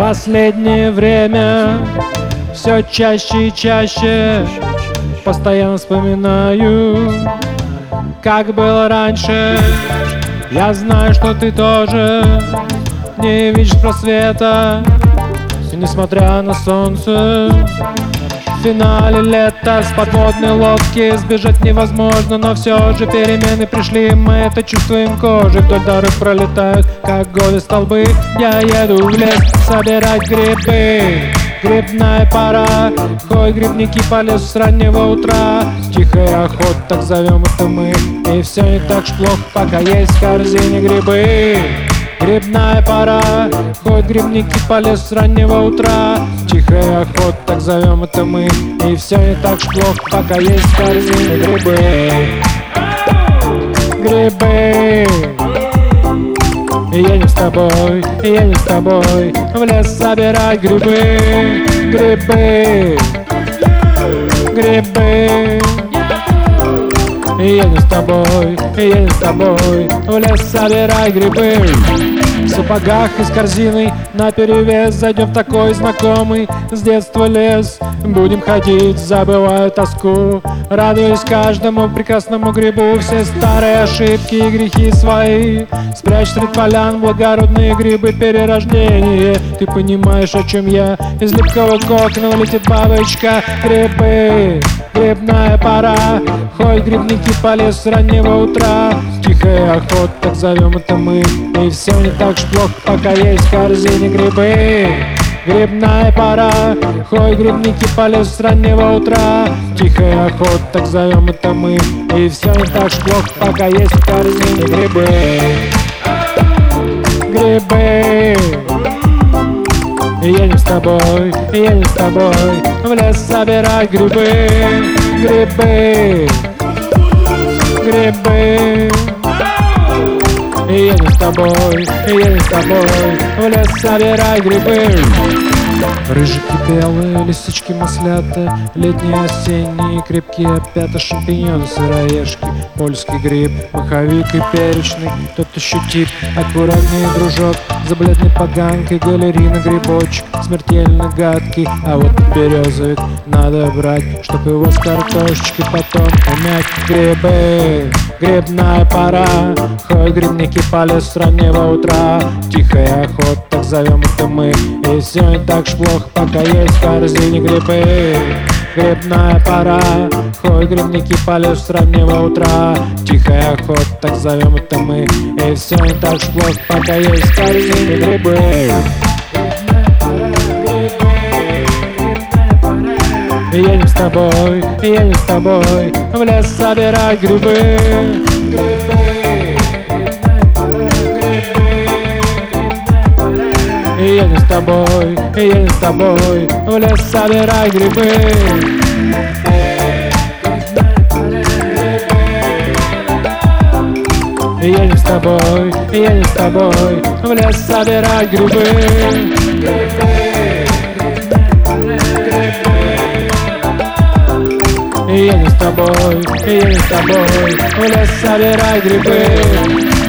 Последнее время все чаще и чаще Постоянно вспоминаю, как было раньше. Я знаю, что ты тоже не видишь просвета И несмотря на солнце в финале лета. С подводной лодки Сбежать невозможно, но все же перемены пришли. Мы это чувствуем кожей, вдоль дорог пролетают Как годы столбы, я еду в лес собирать грибы. Грибная пора, ходят грибники по лесу с раннего утра. Тихая охота, так зовем это мы. И все не так ж плохо, пока есть в корзине грибы Грибная пора, ходят грибники по лесу с раннего утра. Тихая охота, так зовем это мы. И все не так плохо, пока есть в грибы. Грибы. Я не с тобой, я не с тобой. В лес собирать грибы, грибы. Грибы я не с тобой, я не с тобой В лес собирай грибы В сапогах и с корзиной на перевес Зайдем в такой знакомый с детства лес Будем ходить, забывая тоску. Радуясь каждому прекрасному грибу. Все старые ошибки и грехи свои. Спрячь средь полян благородные грибы перерождения. Ты понимаешь, о чем я? Из липкого кокона летит бабочка Грибы, грибная пора. Ходят грибники по с раннего утра. Тихая охота, так зовем это мы. И все не так ж плохо, пока есть в корзине грибы. Грибная пора, ходят грибники по с раннего утра. Тихая охота, так зовем это мы. И все не так ж плохо, пока есть в корзине грибы. Грибы не с тобой, не с тобой. В лес собирать грибы, грибы Грибы. Не с тобой, не с тобой. В лес собирай грибы. Рыжики белые, лисички маслята Летние, осенние, крепкие опята Шампиньоны, сыроежки, польский гриб Маховик и перечный, тот еще тип Аккуратнее, дружок, за поганкой Галерина, грибочек, смертельно гадкий. А вот березовик надо брать Чтоб его с картошечкой потом умять Грибы, грибная пора Ходят грибники по лесу с раннего утра. Тихая охота, так зовем это мы. И все не так ж плохо, пока есть в корзине грибы Грибная пора, ходят грибники по лесу с раннего утра. Тихая охота, так зовем это мы. И все не так плохо, пока есть в корзине грибы не с тобой, не с тобой. В лес собирать грибы тобой, не с тобой В лес собирать грибы не с тобой, не с тобой В лес собирать грибы не с тобой, не с тобой В лес собирай грибы